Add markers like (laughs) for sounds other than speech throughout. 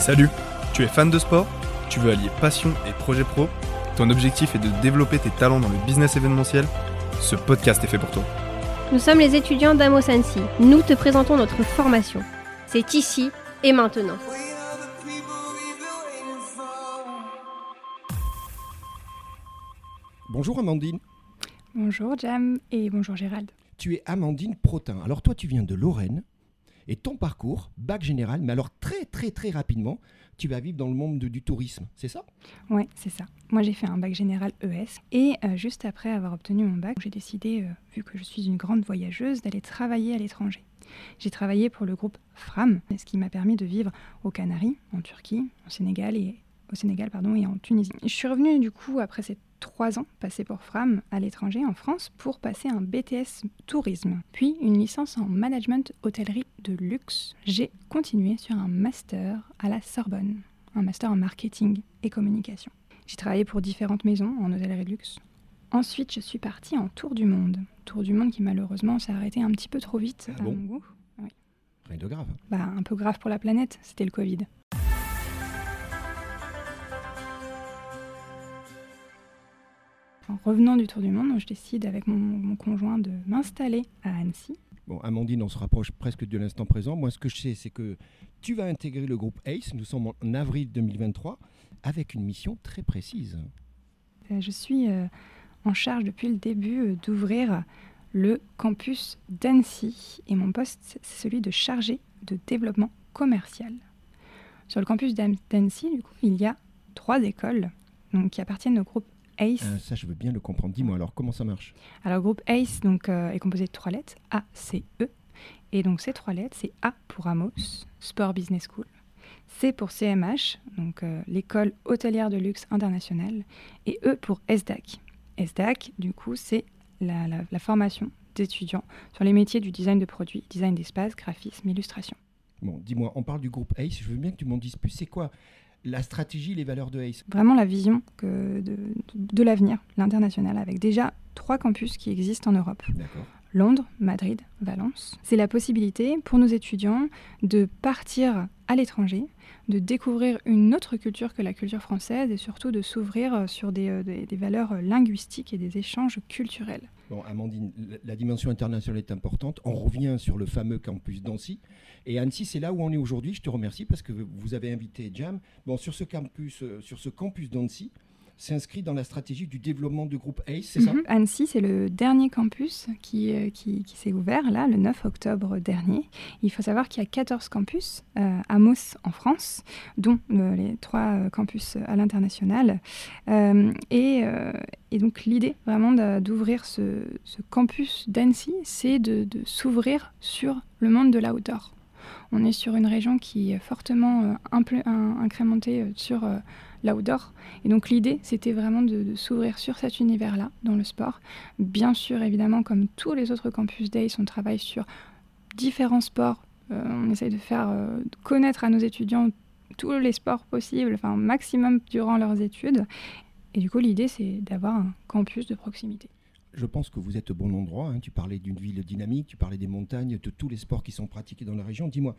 Salut, tu es fan de sport Tu veux allier passion et projet pro Ton objectif est de développer tes talents dans le business événementiel Ce podcast est fait pour toi. Nous sommes les étudiants d'Amo Sensi. Nous te présentons notre formation. C'est ici et maintenant. Bonjour Amandine. Bonjour Jam et bonjour Gérald. Tu es Amandine Protin. Alors toi tu viens de Lorraine et ton parcours, bac général, mais alors très très très rapidement, tu vas vivre dans le monde de- du tourisme, c'est ça? Ouais, c'est ça. Moi j'ai fait un bac général ES et euh, juste après avoir obtenu mon bac, j'ai décidé, euh, vu que je suis une grande voyageuse, d'aller travailler à l'étranger. J'ai travaillé pour le groupe Fram, ce qui m'a permis de vivre aux Canaries, en Turquie, au Sénégal et au Sénégal pardon et en Tunisie. Je suis revenue du coup après ces trois ans passés pour Fram à l'étranger en France pour passer un BTS tourisme, puis une licence en management hôtellerie de luxe. J'ai continué sur un master à la Sorbonne, un master en marketing et communication. J'ai travaillé pour différentes maisons en hôtellerie de luxe. Ensuite, je suis partie en tour du monde. Tour du monde qui malheureusement s'est arrêté un petit peu trop vite Ah à bon mon goût. Rien de grave. Bah, un peu grave pour la planète, c'était le Covid. En revenant du tour du monde, je décide avec mon, mon conjoint de m'installer à Annecy. Bon, Amandine, on se rapproche presque de l'instant présent. Moi, ce que je sais, c'est que tu vas intégrer le groupe ACE. Nous sommes en avril 2023 avec une mission très précise. Euh, Je suis euh, en charge depuis le début euh, d'ouvrir le campus d'Annecy et mon poste, c'est celui de chargé de développement commercial. Sur le campus d'An- d'Annecy, du coup, il y a trois écoles donc, qui appartiennent au groupe ACE. Euh, ça, je veux bien le comprendre. Dis-moi alors, comment ça marche? Alors, le groupe ACE donc, euh, est composé de trois lettres, A, C, E. Et donc, ces trois lettres, c'est A pour Amos, Sport Business School. C pour CMH, donc euh, l'école hôtelière de luxe internationale. Et E pour SDAC. SDAC, du coup, c'est la, la- la formation d'étudiants sur les métiers du design de produits, design d'espace, graphisme, illustration. Bon, dis-moi, on parle du groupe ACE. Je veux bien que tu m'en dises plus. C'est quoi la stratégie, les valeurs de ACE Vraiment la vision que de, de- de l'avenir, l'international, avec déjà trois campus qui existent en Europe. D'accord. Londres, Madrid, Valence. C'est la possibilité pour nos étudiants de partir à l'étranger, de découvrir une autre culture que la culture française et surtout de s'ouvrir sur des, euh, des- des valeurs linguistiques et des échanges culturels. Bon, Amandine, la- dimension internationale est importante. On revient sur le fameux campus d'Annecy. Et Annecy, c'est là où on est aujourd'hui. Je te remercie parce que vous avez invité Jam. Bon, sur ce campus, euh, sur ce campus d'Annecy, s'inscrit dans la stratégie du développement du groupe ACE, c'est ça? Mhm. Annecy, c'est le dernier campus qui, euh, qui, s'est ouvert là, le 9 octobre dernier. Il faut savoir qu'il y a 14 campus euh, à Mos en France, dont euh, les trois euh, campus à l'international. Euh, et, euh, donc l'idée vraiment d'ouvrir ce, ce campus d'Annecy, c'est de, de s'ouvrir sur le monde de l'outdoor. On est sur une région qui est fortement euh, incrémentée euh, sur euh, l'outdoor. Et donc l'idée, c'était vraiment de, s'ouvrir sur cet univers-là, dans le sport. Bien sûr, évidemment, comme tous les autres campus Days, on travaille sur différents sports. On essaye de faire connaître à nos étudiants tous les sports possibles, enfin maximum durant leurs études. Et du coup, l'idée, c'est d'avoir un campus de proximité. Je pense que vous êtes au bon endroit. hein. Tu parlais d'une ville dynamique, tu parlais des montagnes, de tous les sports qui sont pratiqués dans la région. Dis-moi,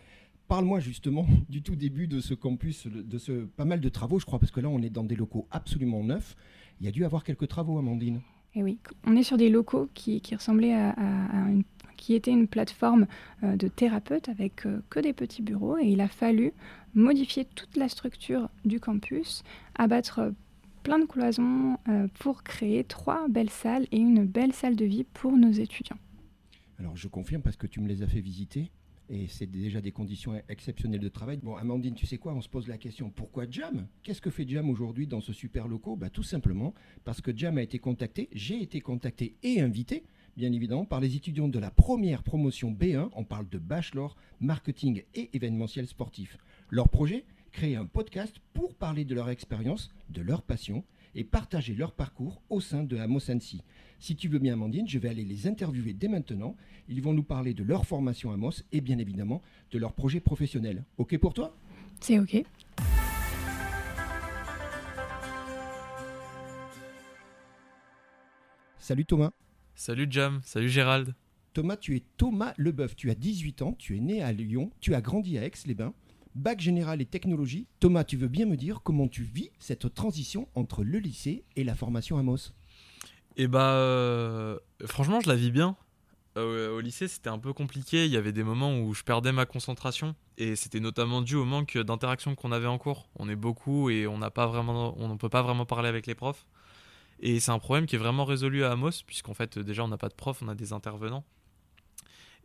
parle-moi justement (laughs) du tout début de ce campus, de ce pas mal de travaux, je crois, parce que là, on est dans des locaux absolument neufs. Il y a dû avoir quelques travaux, Amandine. Et oui, on est sur des locaux qui, ressemblaient à, une qui était une plateforme euh, de thérapeutes avec euh, que des petits bureaux et il a fallu modifier toute la structure du campus, abattre plein de cloisons euh, pour créer trois belles salles et une belle salle de vie pour nos étudiants. Alors, je confirme parce que tu me les as fait visiter. Et c'est déjà des conditions exceptionnelles de travail. Bon, Amandine, tu sais quoi On se pose la question pourquoi Jam? Qu'est-ce que fait Jam aujourd'hui dans ce super locaux? Bah, Tout simplement parce que Jam a été contacté, j'ai été contacté et invité, bien évidemment, par les étudiants de la première promotion B1. On parle de Bachelor, Marketing et événementiel sportif. Leur projet Créer un podcast pour parler de leur expérience, de leur passion et partager leur parcours au sein de Amos Annecy. Si tu veux bien, Amandine, je vais aller les interviewer dès maintenant. Ils vont nous parler de leur formation Amos et bien évidemment de leur projet professionnel. Ok pour toi? C'est OK. Salut Thomas. Salut Jam, salut Gérald. Thomas, tu es Thomas Leboeuf, tu as 18 ans, tu es né à Lyon, tu as grandi à Aix-les-Bains. Bac général et technologie. Thomas, tu veux bien me dire comment tu vis cette transition entre le lycée et la formation Amos Et bah, euh, franchement, je la vis bien. Euh, au lycée, c'était un peu compliqué. Il y avait des moments où je perdais ma concentration. Et c'était notamment dû au manque d'interaction qu'on avait en cours. On est beaucoup et on on ne peut pas vraiment parler avec les profs. Et c'est un problème qui est vraiment résolu à Amos, puisqu'en fait, déjà, on n'a pas de profs, on a des intervenants.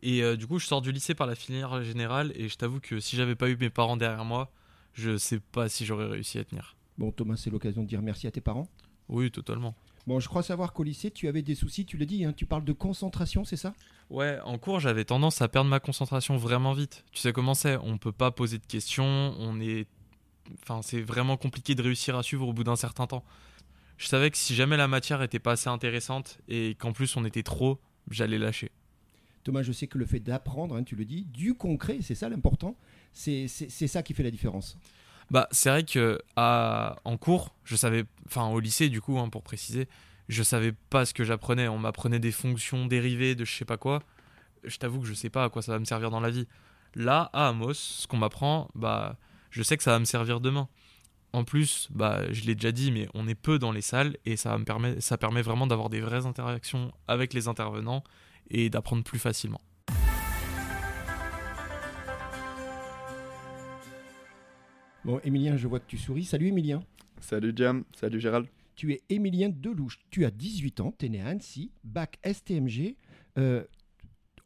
Et euh, du coup, je sors du lycée par la filière générale. Et je t'avoue que si j'avais pas eu mes parents derrière moi, je sais pas si j'aurais réussi à tenir. Bon, Thomas, c'est l'occasion de dire merci à tes parents. Oui, totalement. Bon, je crois savoir qu'au lycée, tu avais des soucis, tu l'as dit, hein, tu parles de concentration, c'est ça? Ouais, en cours, j'avais tendance à perdre ma concentration vraiment vite. Tu sais comment c'est, on peut pas poser de questions, on est enfin, c'est vraiment compliqué de réussir à suivre au bout d'un certain temps. Je savais que si jamais la matière était pas assez intéressante et qu'en plus on était trop, j'allais lâcher. Thomas, je sais que le fait d'apprendre, hein, tu le dis, du concret, c'est ça l'important, c'est ça qui fait la différence. Bah, c'est vrai que en cours, je savais, enfin au lycée du coup, hein, pour préciser, je savais pas ce que j'apprenais. On m'apprenait des fonctions dérivées de je sais pas quoi. Je t'avoue que je sais pas à quoi ça va me servir dans la vie. Là, à Amos, ce qu'on m'apprend, bah, je sais que ça va me servir demain. En plus, bah, je l'ai déjà dit, mais on est peu dans les salles et ça, me permet, ça permet vraiment d'avoir des vraies interactions avec les intervenants et d'apprendre plus facilement. Bon, Emilien, je vois que tu souris. Salut Emilien. Salut Jam, salut Gérald. Tu es Émilien Delouche. Tu as 18 ans, tu es né à Annecy, bac STMG. Euh,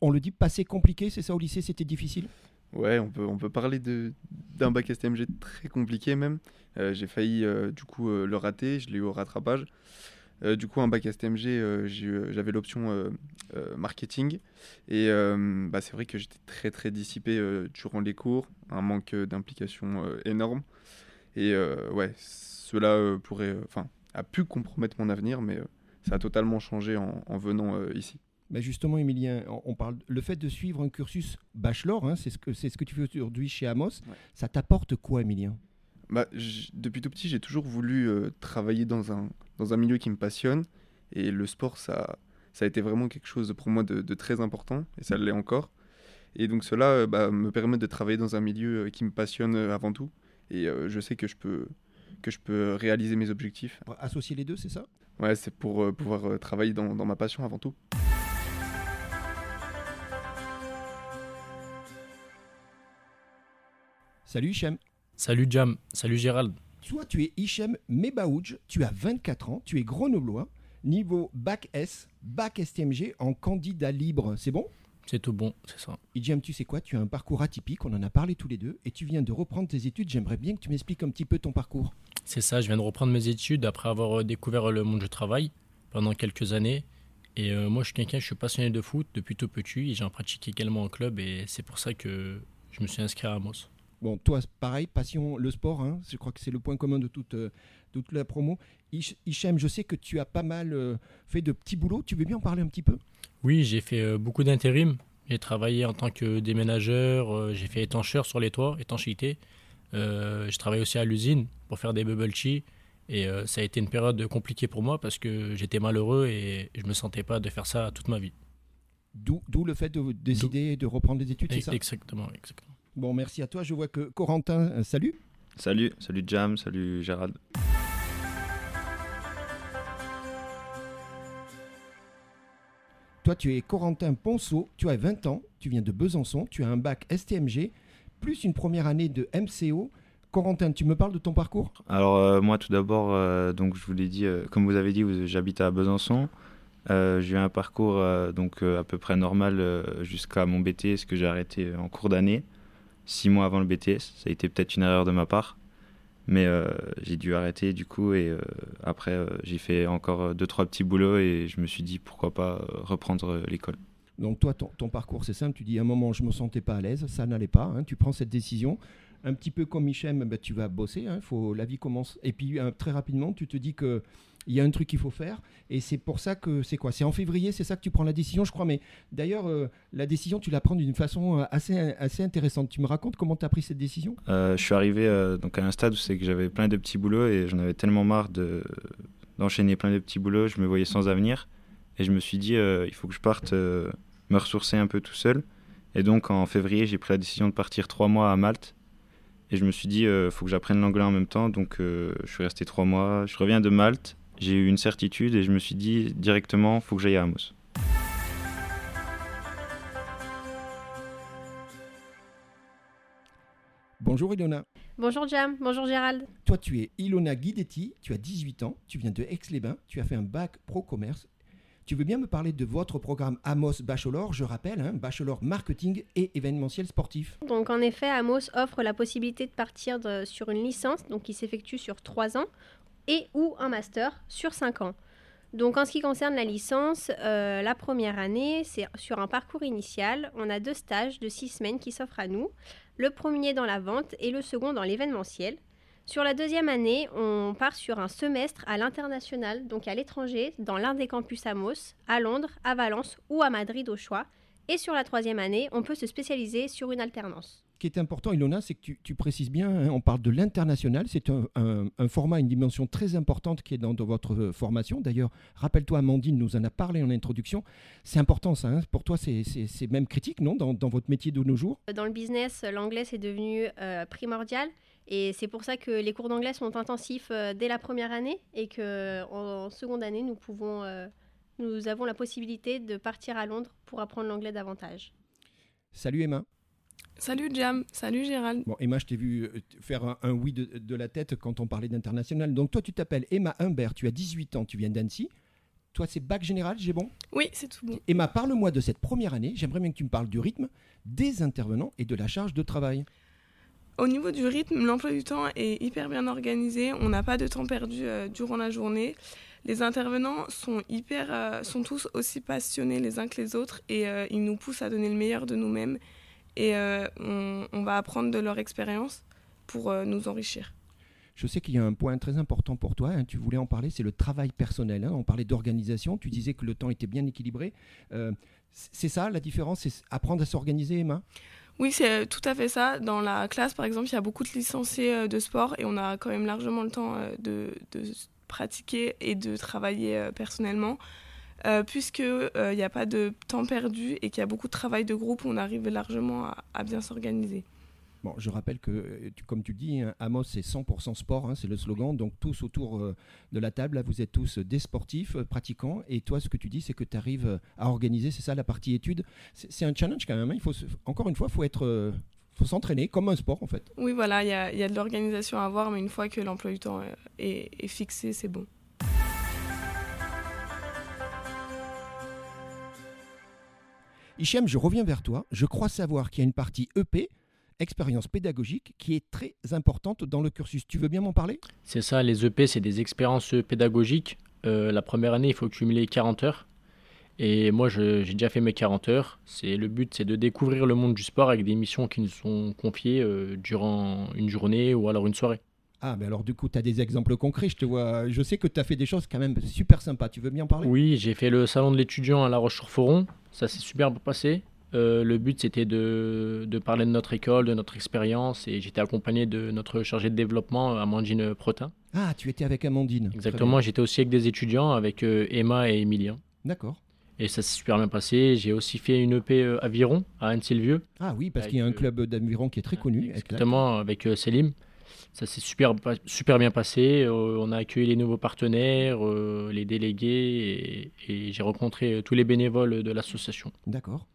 on le dit, passé compliqué, c'est ça au lycée, c'était difficile? Ouais, on peut, on peut parler d'un bac STMG très compliqué même. Euh, j'ai failli euh, du coup le rater, je l'ai eu au rattrapage. Du coup, un bac STMG, j'avais l'option marketing. Et bah, c'est vrai que j'étais très très dissipé durant les cours, un manque d'implication énorme. Et ouais, cela pourrait, enfin, a pu compromettre mon avenir, mais euh, ça a totalement changé en, venant euh, ici. Mais justement, Emilien, on parle le fait de suivre un cursus bachelor, hein, c'est ce que c'est ce que tu fais aujourd'hui chez Amos. Ça t'apporte quoi, Emilien bah, depuis tout petit, j'ai toujours voulu euh, travailler dans un dans un milieu qui me passionne et le sport, ça ça a été vraiment quelque chose pour moi de, très important et ça l'est encore. Et donc cela bah, me permet de travailler dans un milieu qui me passionne avant tout et je sais que je peux que je peux réaliser mes objectifs. Associer les deux, c'est ça? Ouais, c'est pour euh, pouvoir euh, travailler dans, dans ma passion avant tout. Salut Hichem. Salut Jam, salut Gérald. Toi, tu es Hichem Mebaouj, tu as 24 ans, tu es grenoblois, niveau bac S, bac STMG en candidat libre, c'est bon? C'est tout bon, c'est ça. Hichem, tu sais quoi, tu as un parcours atypique, on en a parlé tous les deux, et tu viens de reprendre tes études, j'aimerais bien que tu m'expliques un petit peu ton parcours. C'est ça, je viens de reprendre mes études après avoir euh, découvert le monde du travail pendant quelques années. Et euh, moi, je suis quelqu'un, je suis passionné de foot depuis tout petit et j'en pratique également en club et c'est pour ça que je me suis inscrit à Amos. Bon, toi, pareil, passion le sport, hein, je crois que c'est le point commun de toute, euh, toute la promo. Hichem, je sais que tu as pas mal fait de petits boulots, tu veux bien en parler un petit peu? Oui, j'ai fait beaucoup d'intérim. J'ai travaillé en tant que déménageur, j'ai fait étancheur sur les toits, étanchéité. Euh, je travaille aussi à l'usine pour faire des bubble tea. Et euh, ça a été une période compliquée pour moi parce que j'étais malheureux et je me sentais pas de faire ça toute ma vie. D'où le fait de décider de reprendre des études, c'est ça? Exactement, exactement. Bon, merci à toi. Je vois que Corentin, euh, salut. Salut, salut Jam, salut Gérald. Toi, tu es Corentin Ponceau, tu as 20 ans, tu viens de Besançon, tu as un bac STMG, plus une première année de MCO. Corentin, tu me parles de ton parcours? Alors euh, moi tout d'abord, euh, donc je vous l'ai dit, euh, comme vous avez dit, j'habite à Besançon. j'ai eu un parcours donc à peu près normal jusqu'à mon BTS que j'ai arrêté en cours d'année, six mois avant le BTS. Ça a été peut-être une erreur de ma part, mais j'ai dû arrêter du coup et après j'ai fait encore deux trois petits boulots et je me suis dit pourquoi pas reprendre l'école. Donc toi, ton, parcours, c'est simple. Tu dis à un moment, je me sentais pas à l'aise, ça n'allait pas. Hein. tu prends cette décision. Un petit peu comme Michem, ben, tu vas bosser. Hein, faut, la vie commence. Et puis euh, très rapidement, tu te dis que il y a un truc qu'il faut faire. Et c'est pour ça que c'est quoi? C'est en février, c'est ça que tu prends la décision, je crois. Mais d'ailleurs, euh, la décision, tu la prends d'une façon euh, assez, assez intéressante. Tu me racontes comment tu as pris cette décision? Je suis arrivé donc à un stade où c'est que j'avais plein de petits boulots et j'en avais tellement marre de, d'enchaîner plein de petits boulots. Je me voyais sans avenir. Et je me suis dit, il faut que je parte me ressourcer un peu tout seul. Et donc en février, j'ai pris la décision de partir trois mois à Malte. Et je me suis dit, il faut que j'apprenne l'anglais en même temps. Donc, je suis resté trois mois. Je reviens de Malte. J'ai eu une certitude et je me suis dit directement, il faut que j'aille à Amos. Bonjour Ilona. Bonjour Jam, bonjour Gérald. Toi tu es Ilona Guidetti, tu as 18 ans, tu viens de Aix-les-Bains, tu as fait un bac pro commerce. Tu veux bien me parler de votre programme Amos Bachelor, je rappelle, hein, Bachelor Marketing et événementiel sportif. Donc en effet, Amos offre la possibilité de partir sur une licence donc qui s'effectue sur 3 ans et ou un master sur 5 ans. Donc en ce qui concerne la licence, euh, la première année, c'est sur un parcours initial. On a deux stages de 6 semaines qui s'offrent à nous le premier dans la vente et le second dans l'événementiel. Sur la deuxième année, on part sur un semestre à l'international, donc à l'étranger, dans l'un des campus Amos, à Londres, à Valence ou à Madrid au choix. Et sur la troisième année, on peut se spécialiser sur une alternance qui est important, Ilona, c'est que tu, précises bien, hein, on parle de l'international, c'est un, format, une dimension très importante qui est dans, votre euh, formation. D'ailleurs, rappelle-toi, Amandine nous en a parlé en introduction. C'est important ça, hein. pour toi c'est même critique, non, dans, votre métier de nos jours? Dans le business, l'anglais c'est devenu euh, primordial. Et c'est pour ça que les cours d'anglais sont intensifs euh, dès la première année et qu'en seconde année, nous, pouvons, nous avons la possibilité de partir à Londres pour apprendre l'anglais davantage. Salut Emma. Salut Jam, salut Gérald. Bon, Emma, je t'ai vu euh, faire un, oui de, la tête quand on parlait d'international. Donc toi, tu t'appelles Emma Humbert, tu as 18 ans, tu viens d'Annecy. Toi, c'est bac général, j'ai bon? Oui, c'est tout bon. Emma, parle-moi de cette première année. J'aimerais bien que tu me parles du rythme, des intervenants et de la charge de travail. Au niveau du rythme, l'emploi du temps est hyper bien organisé. On n'a pas de temps perdu euh, durant la journée. Les intervenants sont hyper, euh, sont tous aussi passionnés les uns que les autres et ils nous poussent à donner le meilleur de nous-mêmes et euh, on, va apprendre de leur expérience pour euh, nous enrichir. Je sais qu'il y a un point très important pour toi, hein, tu voulais en parler, c'est le travail personnel. Hein. On parlait d'organisation, tu disais que le temps était bien équilibré. Euh, c'est ça la différence, c'est apprendre à s'organiser, Emma? Oui, c'est tout à fait ça. Dans la classe, par exemple, il y a beaucoup de licenciés de sport et on a quand même largement le temps de, de pratiquer et de travailler personnellement. Euh, puisqu'il n'y euh, a pas de temps perdu et qu'il y a beaucoup de travail de groupe, on arrive largement à, bien s'organiser. Bon, je rappelle que, euh, comme tu dis, hein, Amos, c'est 100% sport, hein, c'est le slogan. Donc, tous autour de la table, vous êtes tous des sportifs, pratiquants. Et toi, ce que tu dis, c'est que tu arrives à organiser, c'est ça, la partie études. C'est un challenge quand même. Hein. il faut, encore une fois, il faut être. faut s'entraîner comme un sport en fait. Oui, voilà, il y a, de l'organisation à avoir, mais une fois que l'emploi du temps est fixé, c'est bon. Hichem, je reviens vers toi. Je crois savoir qu'il y a une partie EP, expérience pédagogique, qui est très importante dans le cursus. Tu veux bien m'en parler? C'est ça, les EP, c'est des expériences pédagogiques. Euh, la première année, il faut cumuler 40 heures. Et moi, j'ai déjà fait mes 40 heures. C'est Le but, c'est de découvrir le monde du sport avec des missions qui nous sont confiées euh, durant une journée ou alors une soirée. Ah, mais alors du coup, tu as des exemples concrets. Je te vois. Je sais que tu as fait des choses quand même super sympas. Tu veux bien en parler? Oui, j'ai fait le salon de l'étudiant à La Roche-sur-Foron. Ça s'est super passé. Euh, le but, c'était de, de, parler de notre école, de notre expérience. Et j'étais accompagné de notre chargée de développement, Amandine Protin. Ah, tu étais avec Amandine. Exactement. J'étais aussi avec des étudiants, avec euh, Emma et Emilien. D'accord. Et ça s'est super bien passé. J'ai aussi fait une EP euh, aviron à Anne-Sylvieux. Ah oui, parce qu'il y a un club d'aviron qui est très connu. Exactement, avec Selim. Ça s'est super, super bien passé. Euh, on a accueilli les nouveaux partenaires, euh, les délégués, et, j'ai rencontré euh, tous les bénévoles de l'association. D'accord.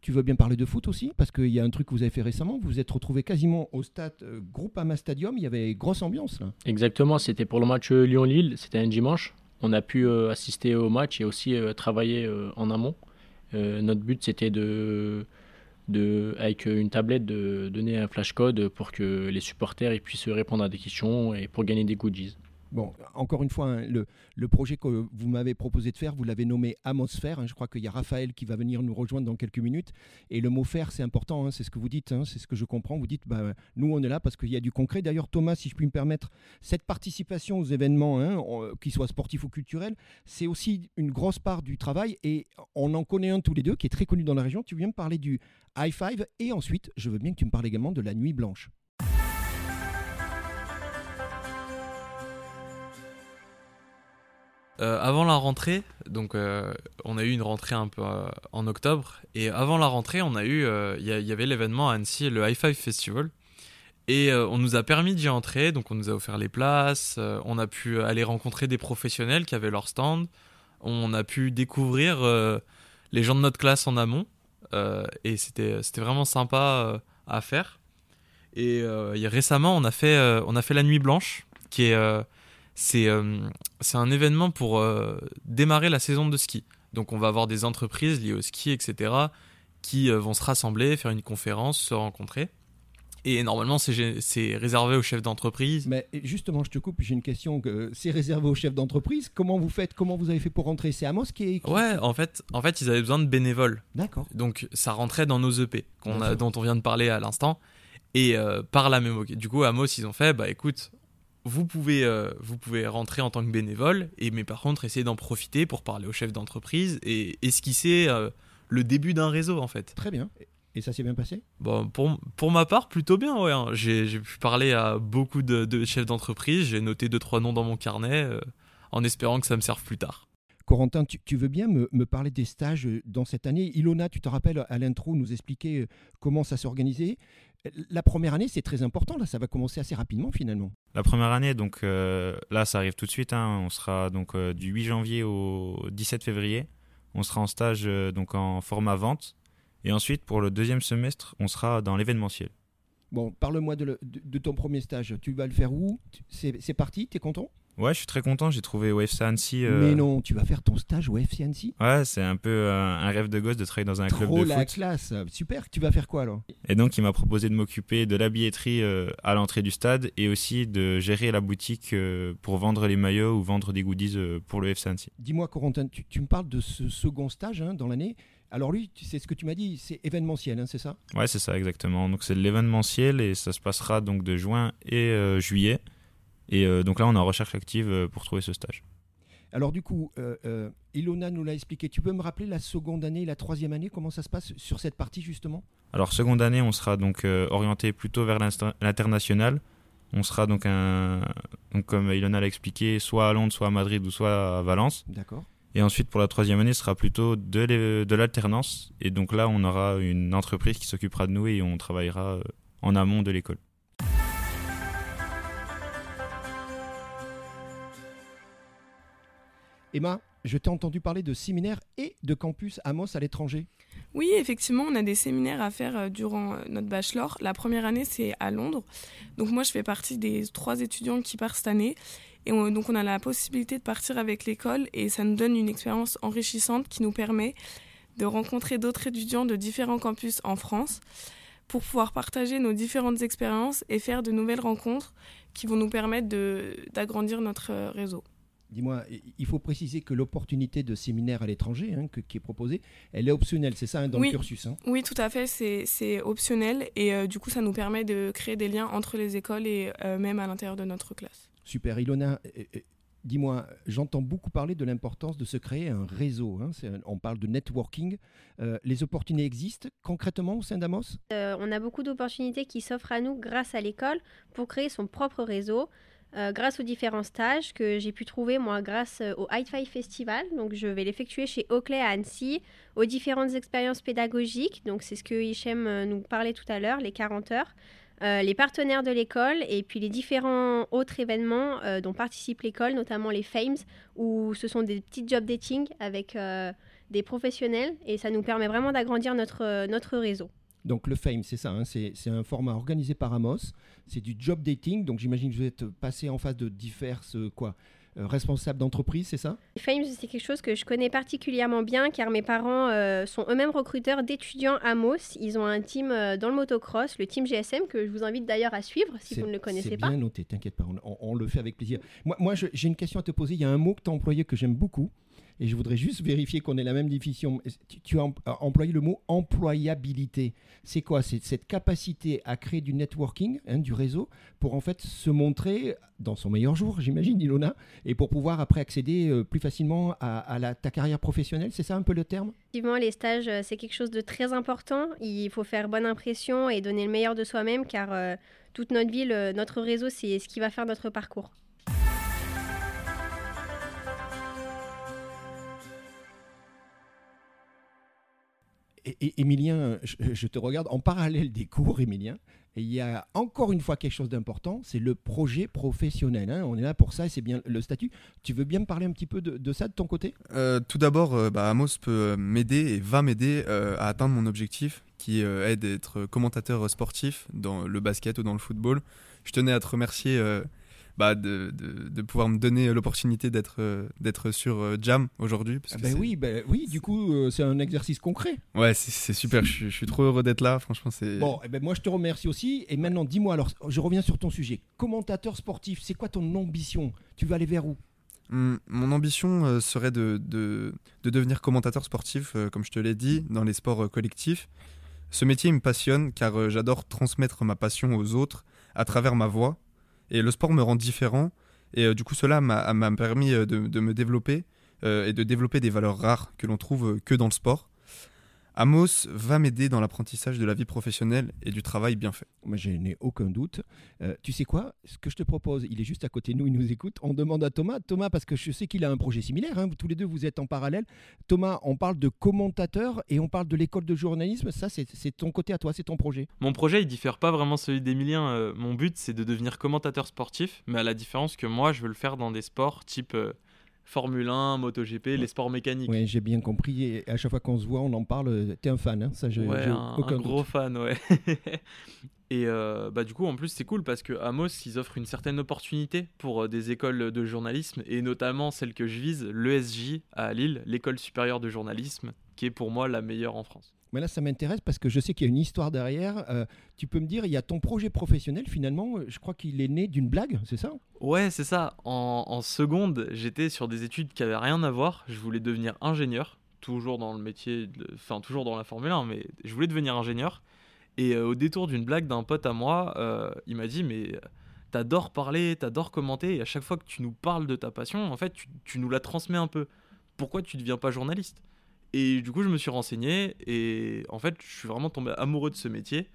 Tu veux bien parler de foot aussi? Parce qu'il y a un truc que vous avez fait récemment. Vous vous êtes retrouvé quasiment au stade Groupama Stadium. Il y avait grosse ambiance là. Exactement. C'était pour le match Lyon-Lille. C'était un dimanche. On a pu assister au match et aussi travailler en amont. notre but, c'était de de, avec une tablette, de donner un flashcode pour que les supporters puissent répondre à des questions et pour gagner des goodies. Bon, encore une fois, hein, le, projet que vous m'avez proposé de faire, vous l'avez nommé Amosphère. Hein. je crois qu'il y a Raphaël qui va venir nous rejoindre dans quelques minutes. Et le mot faire, c'est important, hein, c'est ce que vous dites, c'est ce que je comprends. Vous dites, bah, nous, on est là parce qu'il y a du concret. D'ailleurs, Thomas, si je puis me permettre, cette participation aux événements, qu'ils soient sportifs ou culturels, c'est aussi une grosse part du travail. Et on en connaît un tous les deux qui est très connu dans la région. Tu viens me parler du High Five. Et ensuite, je veux bien que tu me parles également de la Nuit Blanche. Euh, avant la rentrée, donc euh, on a eu une rentrée un peu euh, en octobre, et avant la rentrée, on a eu, il y, avait l'événement à Annecy, le High Five Festival, Et on nous a permis d'y entrer, donc on nous a offert les places, on a pu aller rencontrer des professionnels qui avaient leur stand, on a pu découvrir les gens de notre classe en amont, et c'était vraiment sympa à faire. Et récemment, on a, fait, on a fait la Nuit Blanche, qui est, c'est, euh, c'est un événement pour euh, démarrer la saison de ski. Donc on va avoir des entreprises liées au ski, etc., qui euh, vont se rassembler, faire une conférence, se rencontrer. Et normalement, c'est réservé aux chefs d'entreprise. Mais justement, je te coupe, j'ai une question. que C'est réservé aux chefs d'entreprise? Comment vous faites Comment vous avez fait pour rentrer? C'est Amos qui est. Ouais, en fait, en fait, ils avaient besoin de bénévoles. D'accord. Donc ça rentrait dans nos EP a, dont on vient de parler à l'instant. Et euh, par la même du coup, Amos, ils ont fait, bah écoute, vous pouvez, euh, vous pouvez rentrer en tant que bénévole, et mais par contre, essayer d'en profiter pour parler aux chefs d'entreprise et esquisser euh, le début d'un réseau, en fait. Très bien. Et ça s'est bien passé? Bon, pour, pour ma part, plutôt bien, ouais. hein. J'ai pu parler à beaucoup de, de chefs d'entreprise, j'ai noté deux, trois noms dans mon carnet, euh, en espérant que ça me serve plus tard. Corentin, tu, tu veux bien me, me parler des stages dans cette année? Ilona, tu te rappelles à l'intro nous expliquer comment ça s'organisait. La première année, c'est très important. Là, ça va commencer assez rapidement finalement. La première année, donc euh, là, ça arrive tout de suite. hein. On sera donc euh, du 8 janvier au 17 février. On sera en stage euh, donc en format vente. Et ensuite, pour le deuxième semestre, on sera dans l'événementiel. Bon, parle-moi de, le- de- de ton premier stage. Tu vas le faire où? C'est parti? T'es content? Ouais, je suis très content. J'ai trouvé au FC Annecy. euh, Mais non, tu vas faire ton stage au FC Annecy Ouais, c'est un peu euh, un rêve de gosse de travailler dans un club Trop de la foot. classe. Super. Tu vas faire quoi alors? Et donc, il m'a proposé de m'occuper de la billetterie euh, à l'entrée du stade et aussi de gérer la boutique pour vendre les maillots ou vendre des goodies pour le FC Annecy. Dis-moi, Corentin, tu, tu me parles de ce second stage hein, dans l'année. Alors lui, sais ce que tu m'as dit, c'est événementiel, hein, c'est ça? Ouais, c'est ça exactement. Donc c'est de l'événementiel et ça se passera donc de juin et juillet. Et euh, donc là, on est en recherche active euh, pour trouver ce stage. Alors du coup, euh, euh, Ilona nous l'a expliqué. Tu peux me rappeler la seconde année, la troisième année, comment ça se passe sur cette partie justement? Alors seconde année, on sera donc euh, orienté plutôt vers l'international. On sera donc un, donc comme Ilona l'a expliqué, soit à Londres, soit à Madrid ou soit à Valence. D'accord. Et ensuite, pour la troisième année, ce sera plutôt de l'alternance. Et donc là, on aura une entreprise qui s'occupera de nous et on travaillera en amont de l'école. Emma, je t'ai entendu parler de séminaires et de campus Amos à l'étranger. Oui, effectivement, on a des séminaires à faire euh, durant euh, notre bachelor. La première année, c'est à Londres. Donc moi, je fais partie des trois étudiants qui partent cette année. Et on- donc on a la possibilité de partir avec l'école et ça nous donne une expérience enrichissante qui nous permet de rencontrer d'autres étudiants de différents campus en France pour pouvoir partager nos différentes expériences et faire de nouvelles rencontres qui vont nous permettre d'agrandir notre euh, réseau. Dis-moi, il faut préciser que l'opportunité de séminaire à l'étranger hein, qui est proposée, elle est optionnelle, c'est ça, hein, dans Oui. le cursus hein? Oui, tout à fait, c'est c'est optionnel et euh, du coup, ça nous permet de créer des liens entre les écoles et euh, même à l'intérieur de notre classe. Super. Ilona, euh, dis-moi, j'entends beaucoup parler de l'importance de se créer un réseau. hein, on parle de networking. Euh, les opportunités existent concrètement au sein d'Amos? Euh, on a beaucoup d'opportunités qui s'offrent à nous grâce à l'école pour créer son propre réseau. Euh, grâce aux différents stages que j'ai pu trouver, moi, grâce euh, au High Five Festival. Donc, je vais l'effectuer chez Oakley à Annecy, aux différentes expériences pédagogiques. Donc, c'est ce que Hichem euh, nous parlait tout à l'heure, les 40 heures. les partenaires de l'école et puis les différents autres événements dont participe l'école, notamment les FAMES, où ce sont des petits job dating avec des professionnels et ça nous permet vraiment d'agrandir notre, notre réseau. Donc le FAME, c'est ça, hein, c'est c'est un format organisé par Amos, c'est du job dating, donc j'imagine que vous êtes passé en face de diverses euh, quoi, euh, responsables d'entreprise, c'est ça? Les FAMES, c'est quelque chose que je connais particulièrement bien car mes parents euh, sont eux-mêmes recruteurs d'étudiants à Mos. Ils ont un team euh, dans le motocross, le team GSM, que je vous invite d'ailleurs à suivre si C'est- vous ne le connaissez C'est pas. bien noté, t'inquiète pas, on, on- on le fait avec plaisir. Moi, moi j'ai une question à te poser, il y a un mot que tu as employé que j'aime beaucoup, et je voudrais juste vérifier qu'on ait la même définition. Tu, as as employé le mot employabilité. C'est quoi? C'est cette capacité à créer du networking, hein, du réseau, pour en fait se montrer dans son meilleur jour, j'imagine, Ilona, et pour pouvoir après accéder euh, plus facilement à, ta carrière professionnelle, c'est ça un peu le terme? Effectivement, les stages, euh, c'est quelque chose de très important. Il faut faire bonne impression et donner le meilleur de soi-même car euh, toute notre vie, le- notre réseau, c'est ce qui va faire notre parcours. Et, Emilien, je, te regarde en parallèle des cours, Emilien. Et il y a encore une fois quelque chose d'important, c'est le projet professionnel. Hein. On est là pour ça et c'est bien le statut. Tu veux bien me parler un petit peu de, ça de ton côté? Euh, Tout d'abord, euh, bah, Amos peut m'aider et va m'aider à atteindre mon objectif qui est d'être commentateur sportif dans le basket ou dans le football. Je tenais à te remercier bah, de, de, pouvoir me donner l'opportunité d'être euh, d'être sur euh, Jam aujourd'hui. Ah ben oui, ben oui, du coup, euh, c'est un exercice concret. Ouais, c'est super, je, suis trop heureux d'être là, franchement. c'est Bon, eh ben moi je te remercie aussi. Et maintenant, dis-moi, alors, je reviens sur ton sujet. Commentateur sportif, c'est quoi ton ambition? Tu veux aller vers où? Hum, mon ambition serait de, de, de, devenir commentateur sportif, comme je te l'ai dit, dans les sports collectifs. Ce métier me passionne car j'adore transmettre ma passion aux autres à travers ma voix et le sport me rend différent. Et euh, du coup, cela m'a permis euh, de, me développer euh, et de développer des valeurs rares que l'on trouve que dans le sport. Amos va m'aider dans l'apprentissage de la vie professionnelle et du travail bien fait. Moi, je n'ai aucun doute. Euh, tu sais quoi? Ce que je te propose, il est juste à côté de nous, il nous écoute. On demande à Thomas. Thomas, parce que je sais qu'il a un projet similaire. Hein, tous les deux, vous êtes en parallèle. Thomas, on parle de commentateur et on parle de l'école de journalisme. Ça, c'est ton côté à toi, c'est ton projet. Mon projet, il diffère pas vraiment celui d'Emilien. Euh, mon but, c'est de devenir commentateur sportif, mais à la différence que moi, je veux le faire dans des sports type euh, Formule 1, MotoGP, les sports mécaniques. Oui, j'ai bien compris. Et à chaque fois qu'on se voit, on en parle. T'es un fan, hein ça, ouais, un, gros fan, ouais. (laughs) et euh, bah du coup, en plus, c'est cool parce que Amos, ils offrent une certaine opportunité pour euh, des écoles de journalisme et notamment celle que je vise, l'ESJ à Lille, l'école supérieure de journalisme, qui est pour moi la meilleure en France. Mais là, ça m'intéresse parce que je sais qu'il y a une histoire derrière. Euh, tu peux me dire, il y a ton projet professionnel finalement, je crois qu'il est né d'une blague, c'est ça? Ouais, c'est ça. En, seconde, j'étais sur des études qui n'avaient rien à voir. Je voulais devenir ingénieur, toujours dans le métier, enfin toujours dans la Formule 1, mais je voulais devenir ingénieur. Et euh, au détour d'une blague d'un pote à moi, euh, il m'a dit, mais t'adores parler, t'adores commenter, et à chaque fois que tu nous parles de ta passion, en fait, tu, tu nous la transmets un peu. Pourquoi tu ne deviens pas journaliste? Et du coup, je me suis renseigné et en fait, je suis vraiment tombé amoureux de ce métier.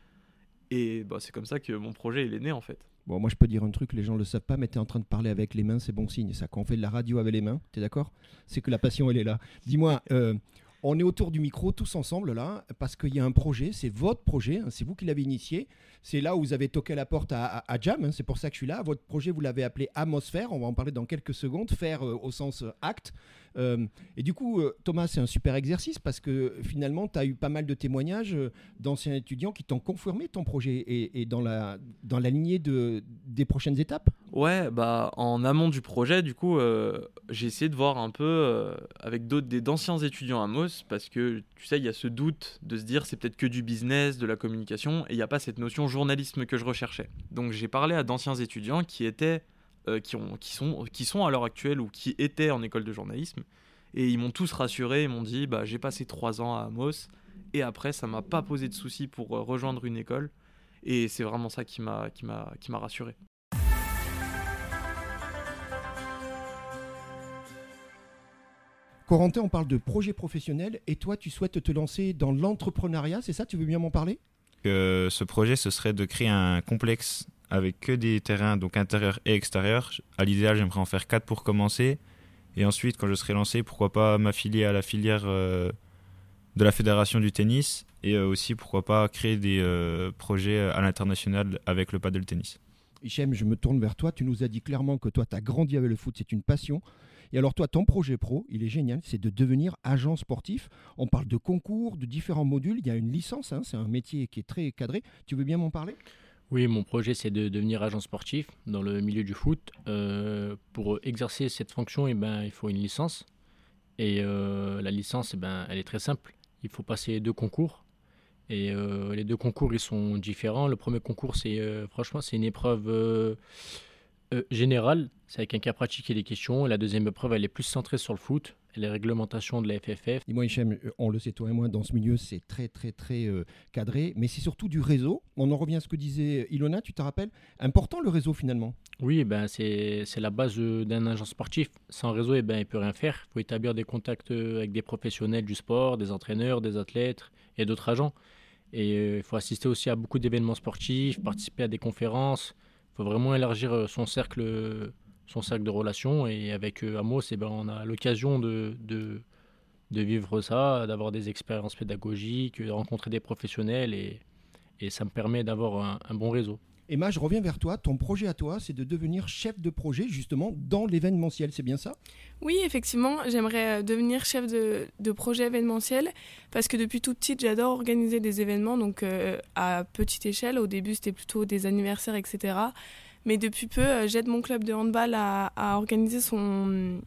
Et bah, c'est comme ça que mon projet il est né en fait. Bon, moi je peux dire un truc, les gens ne le savent pas, mais tu es en train de parler avec les mains, c'est bon signe. Ça, quand on fait de la radio avec les mains, tu es d'accord? C'est que la passion elle est là. Dis-moi, euh, on est autour du micro tous ensemble là, parce qu'il y a un projet, c'est votre projet, hein, c'est vous qui l'avez initié. C'est là où vous avez toqué la porte à, Jam, hein, c'est pour ça que je suis là. Votre projet, vous l'avez appelé Atmosphère, on va en parler dans quelques secondes, faire euh, au sens acte. Euh, et du coup, euh, Thomas, c'est un super exercice parce que finalement, tu as eu pas mal de témoignages euh, d'anciens étudiants qui t'ont confirmé ton projet et, dans, la, dans la lignée de, des prochaines étapes Ouais, bah en amont du projet, du coup, j'ai essayé de voir un peu avec d'autres d'anciens étudiants à Moss parce que tu sais, il y a ce doute de se dire c'est peut-être que du business, de la communication et il n'y a pas cette notion journalisme que je recherchais. Donc j'ai parlé à d'anciens étudiants qui étaient euh, qui, ont, qui, sont, qui sont à l'heure actuelle ou qui étaient en école de journalisme. Et ils m'ont tous rassuré, ils m'ont dit bah, j'ai passé trois ans à Amos et après ça m'a pas posé de soucis pour euh, rejoindre une école. Et c'est vraiment ça qui m'a rassuré. Corentin, on parle de projet professionnel et toi tu souhaites te lancer dans l'entrepreneuriat, c'est ça? Tu veux bien m'en parler? Ce projet, ce serait de créer un complexe avec que des terrains, donc intérieurs et extérieurs. À l'idéal, j'aimerais en faire quatre pour commencer. Et ensuite, quand je serai lancé, pourquoi pas m'affilier à la filière euh, de la fédération du tennis et euh, aussi pourquoi pas créer des euh, projets à l'international avec le paddle tennis. Hichem, je me tourne vers toi. Tu nous as dit clairement que toi, tu as grandi avec le foot, c'est une passion. Et alors toi, ton projet pro, il est génial, c'est de devenir agent sportif. On parle de concours, de différents modules. Il y a une licence, hein, c'est un métier qui est très cadré. Tu veux bien m'en parler? Oui, mon projet, c'est de devenir agent sportif dans le milieu du foot. Euh, pour exercer cette fonction, eh ben, il faut une licence. Et euh, la licence, eh ben, elle est très simple. Il faut passer deux concours. Et euh, les deux concours, ils sont différents. Le premier concours, c'est franchement, c'est une épreuve générale. C'est avec un cas pratique et des questions. la deuxième épreuve, elle est plus centrée sur le foot les réglementations de la FFF. Dis-moi, Hichem, euh, on le sait toi et moi, dans ce milieu, c'est très, très, très euh, cadré, mais c'est surtout du réseau. On en revient à ce que disait Ilona, tu te rappelles? Important le réseau finalement Oui, ben, c'est la base euh, d'un agent sportif. Sans réseau, eh ben, il ne peut rien faire. Il faut établir des contacts avec des professionnels du sport, des entraîneurs, des athlètes et d'autres agents. Et il faut assister aussi à beaucoup d'événements sportifs, participer à des conférences. Il faut vraiment élargir son cercle son cercle de relations. Et avec euh, Amos, eh ben, on a l'occasion de, de, de vivre ça, d'avoir des expériences pédagogiques, de rencontrer des professionnels et, et ça me permet d'avoir un, bon réseau. Emma, je reviens vers toi. Ton projet à toi, c'est de devenir chef de projet justement dans l'événementiel, c'est bien ça? Oui, effectivement, j'aimerais euh, devenir chef de, de, projet événementiel parce que depuis toute petite, j'adore organiser des événements, donc euh, à petite échelle. Au début, c'était plutôt des anniversaires, etc. Mais depuis peu, euh, j'aide mon club de handball à, à organiser son,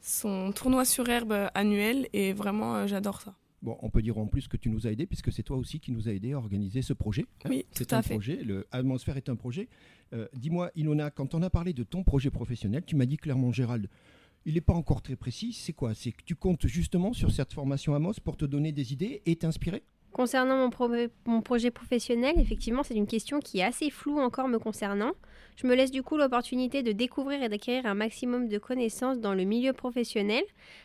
son tournoi sur herbe annuel et vraiment, j'adore ça. Bon, on peut dire en plus que tu nous as aidé, puisque c'est toi aussi qui nous a aidé à organiser ce projet. Hein. oui, c'est un projet. Le Atmosphère est un projet. Euh, dis-moi, Ilona, quand on a parlé de ton projet professionnel, tu m'as dit clairement, Gérald, il n'est pas encore très précis. C'est quoi? C'est que tu comptes justement sur cette formation Amos pour te donner des idées et t'inspirer? Concernant mon, projet professionnel, effectivement, c'est une question qui est assez floue encore me concernant. Je me laisse du coup l'opportunité de découvrir et d'acquérir un maximum de connaissances dans le milieu professionnel.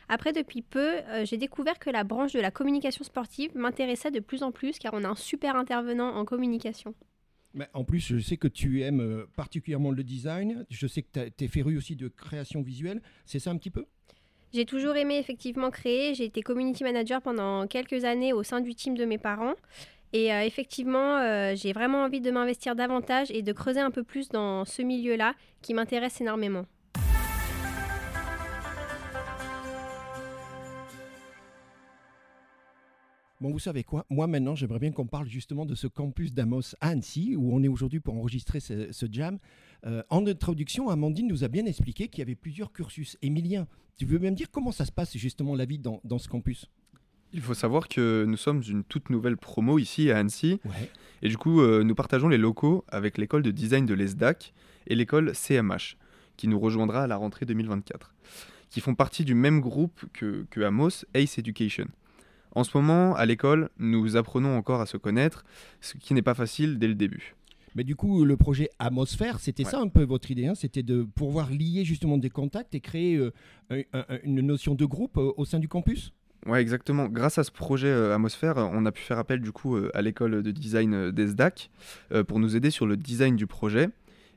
Après, depuis peu, euh, j'ai découvert que la branche de la communication sportive m'intéressait de plus en plus car on a un super intervenant en communication. En plus, je sais que tu aimes euh, particulièrement le design. Je sais que tu es féru aussi de création visuelle. C'est ça un petit peu? J'ai toujours aimé effectivement créer. J'ai été community manager pendant quelques années au sein du team de mes parents. Et euh, effectivement, euh, j'ai vraiment envie de m'investir davantage et de creuser un peu plus dans ce milieu-là qui m'intéresse énormément. Bon, vous savez quoi? Moi, maintenant, j'aimerais bien qu'on parle justement de ce campus d'Amos à Annecy, où on est aujourd'hui pour enregistrer ce, jam. Euh, en introduction, Amandine nous a bien expliqué qu'il y avait plusieurs cursus. Emilien, tu veux même dire comment ça se passe justement la vie dans, ce campus? Il faut savoir que nous sommes une toute nouvelle promo ici à Annecy. Et du coup, euh, nous partageons les locaux avec l'école de design de l'ESDAC et l'école CMH, qui nous rejoindra à la rentrée 2024, qui font partie du même groupe que, que Amos, Ace Education. En ce moment, à l'école, nous apprenons encore à se connaître, ce qui n'est pas facile dès le début. Mais du coup, le projet Atmosphère, c'était ça un peu votre idée, hein c'était de pouvoir lier justement des contacts et créer euh, une notion de groupe euh, au sein du campus? Ouais, exactement. Grâce à ce projet euh, Atmosphère, on a pu faire appel du coup à l'école de design d'ESDAC pour nous aider sur le design du projet.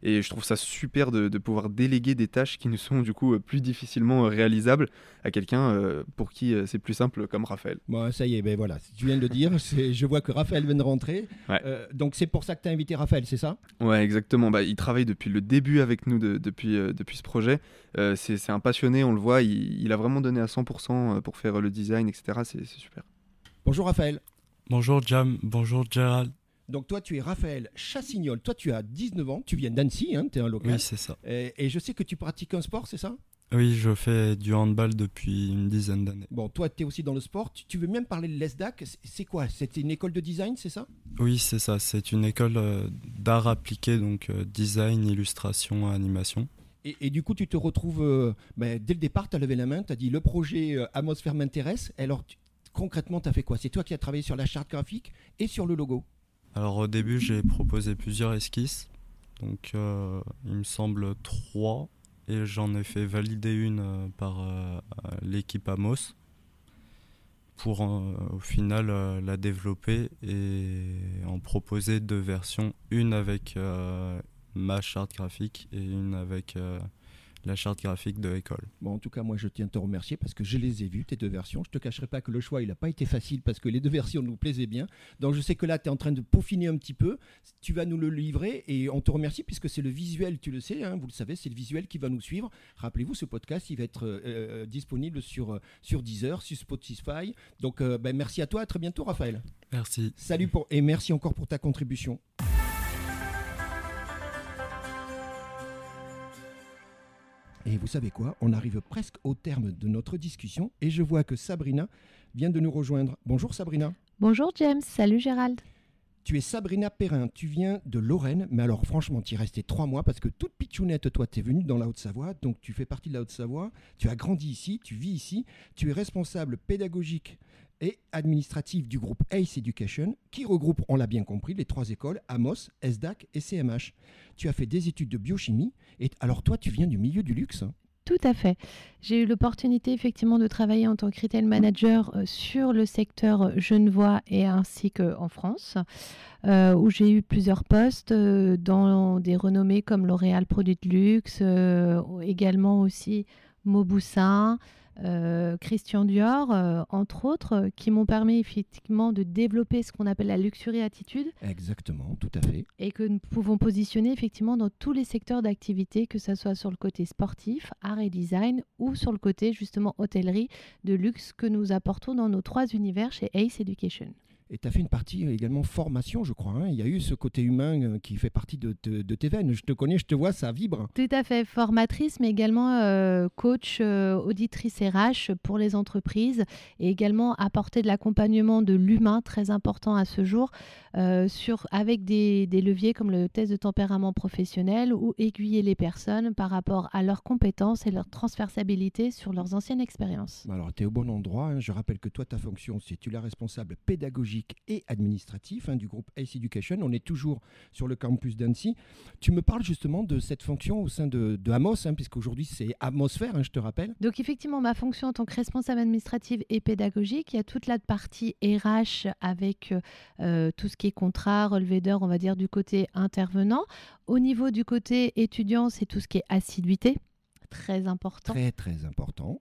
Et je trouve ça super de, pouvoir déléguer des tâches qui ne sont du coup plus difficilement réalisables à quelqu'un euh, pour qui euh, c'est plus simple comme Raphaël. Bon, ça y est, ben voilà, tu viens de le dire, (laughs) je vois que Raphaël vient de rentrer. Euh, donc c'est pour ça que tu as invité Raphaël, c'est ça? Ouais, exactement. Bah, il travaille depuis le début avec nous depuis, depuis ce projet. c'est un passionné, on le voit, il, il, a vraiment donné à 100% pour faire le design, etc. C'est super. Bonjour Raphaël. Bonjour Jam, bonjour Gérald. Donc toi, tu es Raphaël Chassignol. Toi, tu as 19 ans. Tu viens d'Annecy, hein, tu es un local. Oui, c'est ça. Et, je sais que tu pratiques un sport, c'est ça? Oui, je fais du handball depuis une dizaine d'années. Bon, toi, tu es aussi dans le sport. Tu, veux même parler de l'ESDAC? C'est quoi? C'est une école de design, c'est ça? Oui, c'est ça. C'est une école euh, d'art appliqué, donc euh, design, illustration, animation. Et, du coup, tu te retrouves, euh, ben, dès le départ, tu as levé la main, tu as dit le projet Atmosphère m'intéresse. Alors, concrètement, tu as fait quoi? C'est toi qui as travaillé sur la charte graphique et sur le logo? Alors au début j'ai proposé plusieurs esquisses, donc euh, il me semble trois, et j'en ai fait valider une euh, par euh, l'équipe Amos pour au final la développer et en proposer deux versions, une avec ma charte graphique et une avec la charte graphique de l'école. Bon, en tout cas, moi, je tiens à te remercier parce que je les ai vues, tes deux versions. Je te cacherai pas que le choix, il n'a pas été facile parce que les deux (laughs) versions nous plaisaient bien. Donc, je sais que là, tu es en train de peaufiner un petit peu. Tu vas nous le livrer et on te remercie puisque c'est le visuel, tu le sais, hein, vous le savez, c'est le visuel qui va nous suivre. Rappelez-vous, ce podcast, il va être euh, euh, disponible sur, euh, sur Deezer, sur Spotify. Donc, ben, merci à toi. À très bientôt, Raphaël. Merci. Salut pour, et merci encore pour ta contribution. Et vous savez quoi On arrive presque au terme de notre discussion et je vois que Sabrina vient de nous rejoindre. Bonjour Sabrina. Bonjour James, salut Gérald. Tu es Sabrina Perrin, tu viens de Lorraine, mais alors franchement, tu es resté trois mois parce que toute pitchounette, toi, tu es venue dans la Haute-Savoie, donc tu fais partie de la Haute-Savoie, tu as grandi ici, tu vis ici, tu es responsable pédagogique et administratif du groupe ACE Education, qui regroupe, on l'a bien compris, les trois écoles, Amos, SDAC et CMH. Tu as fait des études de biochimie, et alors toi, tu viens du milieu du luxe. Tout à fait. J'ai eu l'opportunité effectivement de travailler en tant que retail manager euh, sur le secteur genevois et ainsi qu'en France, euh, où j'ai eu plusieurs postes euh, dans des renommées comme L'Oréal Produits de Luxe, également aussi Mauboussin, euh, Christian Dior, euh, entre autres, qui m'ont permis effectivement de développer ce qu'on appelle la luxury attitude. Exactement, tout à fait. Et que nous pouvons positionner effectivement dans tous les secteurs d'activité, que ce soit sur le côté sportif, art et design, ou sur le côté justement hôtellerie de luxe que nous apportons dans nos trois univers chez Ace Education. Et tu as fait une partie également formation, je crois. Hein. Il y a eu ce côté humain euh, qui fait partie de, tes veines. Je te connais, je te vois, ça vibre. Tout à fait. Formatrice, mais également euh, coach, euh, auditrice RH pour les entreprises et également apporter de l'accompagnement de l'humain, très important à ce jour, sur, avec des, des, leviers comme le test de tempérament professionnel ou aiguiller les personnes par rapport à leurs compétences et leur transversabilité sur leurs anciennes expériences. Alors, tu es au bon endroit. Hein. Je rappelle que toi, ta fonction, c'est tu la responsable pédagogique et administratif hein, du groupe Ace Education. On est toujours sur le campus d'Annecy. Tu me parles justement de cette fonction au sein de, Amos, hein, puisqu'aujourd'hui c'est Atmosphère, hein, je te rappelle. Donc effectivement, ma fonction en tant que responsable administrative et pédagogique, il y a toute la partie RH avec euh, tout ce qui est contrat, relevé d'heures, on va dire du côté intervenant. Au niveau du côté étudiant, c'est tout ce qui est assiduité très important. Très, très important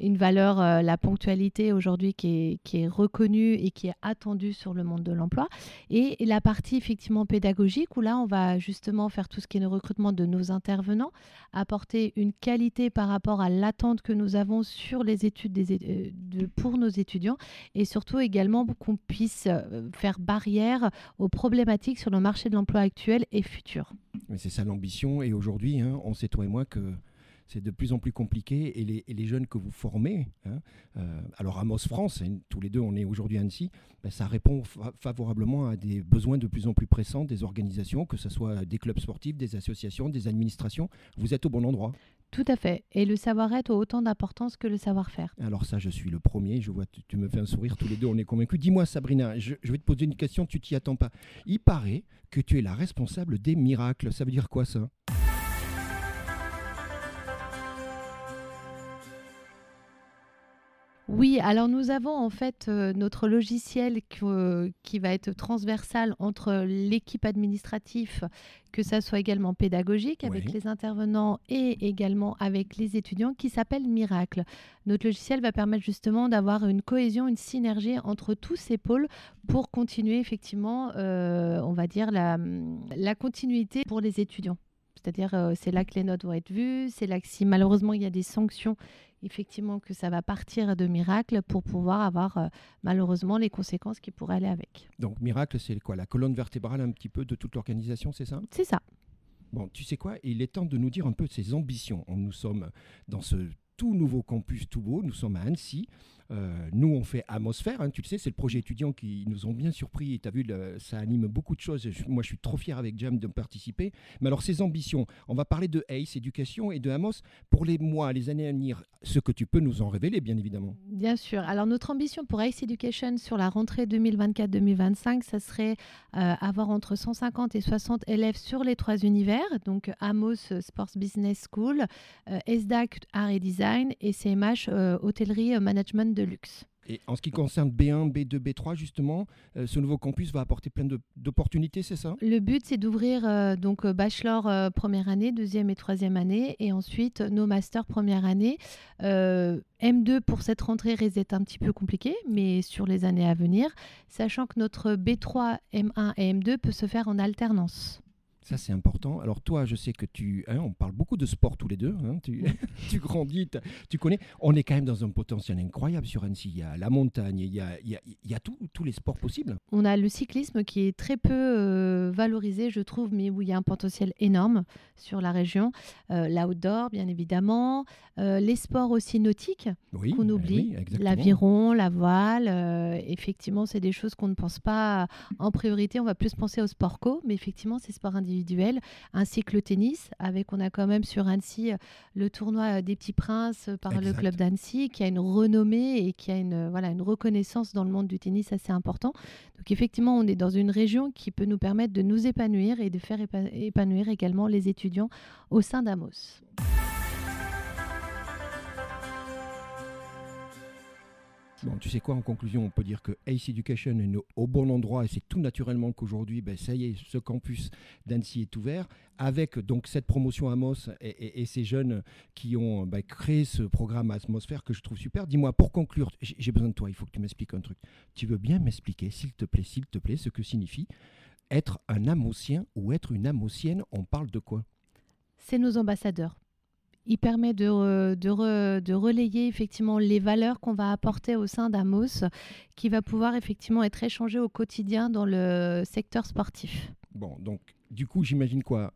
une valeur, euh, la ponctualité aujourd'hui qui est, qui est, reconnue et qui est attendue sur le monde de l'emploi. Et la partie effectivement pédagogique où là, on va justement faire tout ce qui est le recrutement de nos intervenants, apporter une qualité par rapport à l'attente que nous avons sur les études des, euh, de, pour nos étudiants et surtout également qu'on puisse euh, faire barrière aux problématiques sur le marché de l'emploi actuel et futur. C'est ça l'ambition et aujourd'hui, hein, on sait toi et moi que c'est de plus en plus compliqué et les, jeunes que vous formez, hein, euh, alors Amos France, tous les deux on est aujourd'hui à Annecy, ben, ça répond favorablement à des besoins de plus en plus pressants des organisations, que ce soit des clubs sportifs, des associations, des administrations. Vous êtes au bon endroit. Tout à fait. Et le savoir-être a autant d'importance que le savoir-faire. Alors ça, je suis le premier. Je vois, tu, me fais un sourire. Tous les deux, on est convaincus. Dis-moi, Sabrina, je, je, vais te poser une question. Tu t'y attends pas. Il paraît que tu es la responsable des miracles. Ça veut dire quoi ça? Oui, alors nous avons en fait euh, notre logiciel euh, qui va être transversal entre l'équipe administrative, que ça soit également pédagogique avec les intervenants et également avec les étudiants, qui s'appelle Miracle. Notre logiciel va permettre justement d'avoir une cohésion, une synergie entre tous ces pôles pour continuer effectivement, euh, on va dire, la, la continuité pour les étudiants. C'est-à-dire, c'est là que les notes vont être vues, c'est là que si malheureusement il y a des sanctions effectivement que ça va partir de Miracle pour pouvoir avoir euh, malheureusement les conséquences qui pourraient aller avec. Donc Miracle, c'est quoi La colonne vertébrale un petit peu de toute l'organisation, c'est ça? C'est ça. Bon, tu sais quoi Il est temps de nous dire un peu ses ambitions. Nous sommes dans ce tout nouveau campus tout beau, nous sommes à Annecy. Euh, nous, on fait Atmosphère, hein, tu le sais, c'est le projet étudiant qui nous ont bien surpris. Tu as vu, ça anime beaucoup de choses. moi, je suis trop fier avec Jam de participer. Mais alors, ces ambitions, on va parler de ACE, éducation, et de Amos. Pour les mois, les années à venir, ce que tu peux nous en révéler, bien évidemment. Bien sûr. Alors, notre ambition pour ACE Education sur la rentrée 2024-2025, ça serait euh, avoir entre 150 et 60 élèves sur les trois univers. Donc, Amos Sports Business School, euh, ESDAC Art et Design et CMH Hôtellerie Management de luxe. Et en ce qui concerne B1, B2, B3, justement, euh, ce nouveau campus va apporter plein d'opportunités, c'est ça? Le but, c'est d'ouvrir euh, donc euh, bachelor première année, deuxième et troisième année, et ensuite nos masters première année. M2 pour cette rentrée risque un petit peu compliqué, mais sur les années à venir, sachant que notre B3, M1 et M2 peut se faire en alternance. Ça, c'est important. Alors, toi, je sais que tu. Hein, on parle beaucoup de sport tous les deux. Hein, tu, (laughs) tu, grandis, tu connais. On est quand même dans un potentiel incroyable sur Annecy. Il y a la montagne, il y a, il y a, il y a tous les sports possibles. On a le cyclisme qui est très peu euh, valorisé, je trouve, mais où il y a un potentiel énorme sur la région. Euh, L'outdoor, bien évidemment. Euh, les sports aussi nautiques oui, qu'on ben oublie. L'aviron, la voile. Effectivement, c'est des choses qu'on ne pense pas en priorité. On va plus penser aux sports co, mais effectivement, ces sports individuels ainsi que le tennis, avec on a quand même sur Annecy euh, le tournoi euh, des Petits Princes euh, par le club d'Annecy, qui a une renommée et qui a une, voilà, une reconnaissance dans le monde du tennis assez important. Donc effectivement, on est dans une région qui peut nous permettre de nous épanouir et de faire épanouir également les étudiants au sein d'Amos. Tu sais quoi, en conclusion, on peut dire que Ace Education est au bon endroit et c'est tout naturellement qu'aujourd'hui, ben, ça y est, ce campus d'Annecy est ouvert avec donc cette promotion Amos et, et, ces jeunes qui ont ben, créé ce programme Atmosphère que je trouve super. Dis-moi, pour conclure, j'ai besoin de toi, il faut que tu m'expliques un truc. Tu veux bien m'expliquer, s'il te plaît, s'il te plaît, ce que signifie être un Amosien ou être une Amosienne? On parle de quoi? C'est nos ambassadeurs il permet de, de, relayer effectivement les valeurs qu'on va apporter au sein d'Amos, qui va pouvoir effectivement être échangé au quotidien dans le secteur sportif. Bon, donc du coup, j'imagine quoi?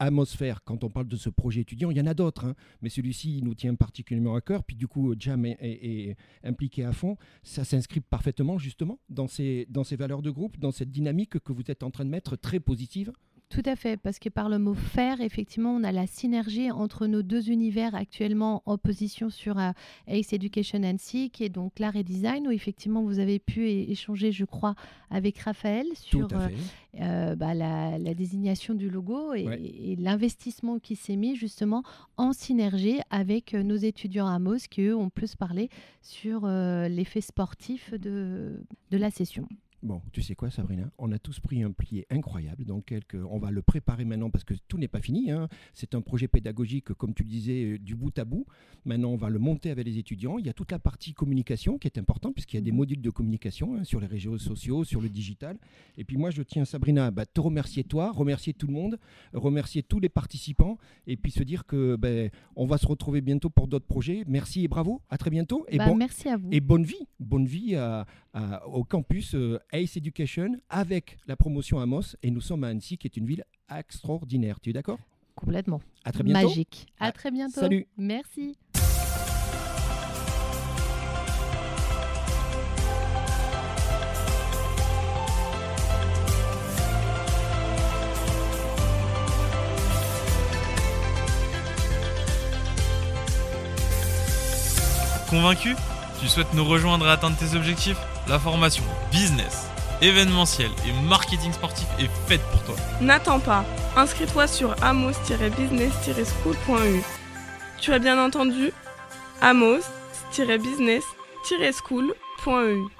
Atmosphère, quand on parle de ce projet étudiant, il y en a d'autres, hein, mais celui-ci nous tient particulièrement à cœur. Puis du coup, Jam est, impliqué à fond. Ça s'inscrit parfaitement justement dans ces, dans ces valeurs de groupe, dans cette dynamique que vous êtes en train de mettre très positive? Tout à fait, parce que par le mot faire, effectivement, on a la synergie entre nos deux univers actuellement en position sur euh, Ace Education NC, qui est donc l'art et design, où effectivement vous avez pu échanger, je crois, avec Raphaël sur euh, euh, bah, la, désignation du logo et, l'investissement qui s'est mis justement en synergie avec nos étudiants à MOS, qui eux ont plus parlé sur l'effet sportif de, de la session. Bon, tu sais quoi, Sabrina? On a tous pris un plié incroyable. Donc, quelques... on va le préparer maintenant parce que tout n'est pas fini. Hein. C'est un projet pédagogique, comme tu le disais, euh, du bout à bout. Maintenant, on va le monter avec les étudiants. Il y a toute la partie communication qui est importante puisqu'il y a des mhm. modules de communication hein, sur les réseaux sociaux, sur le digital. Et puis, moi, je tiens, Sabrina, bah, te remercier toi, remercier tout le monde, remercier tous les participants et puis se dire que ben, on va se retrouver bientôt pour d'autres projets. Merci et bravo. À très bientôt. Et bah, bon... merci à vous. Et bonne vie. Bonne vie au campus. Euh, Ace Education avec la promotion Amos et nous sommes à Annecy qui est une ville extraordinaire. Tu es d'accord? Complètement. À très bientôt. Magique. À, à très bientôt. Salut. Merci. Convaincu? Tu souhaites nous rejoindre et atteindre tes objectifs? La formation business événementiel et marketing sportif est faite pour toi. N'attends pas, inscris-toi sur amos-business-school.eu. Tu as bien entendu amos-business-school.eu.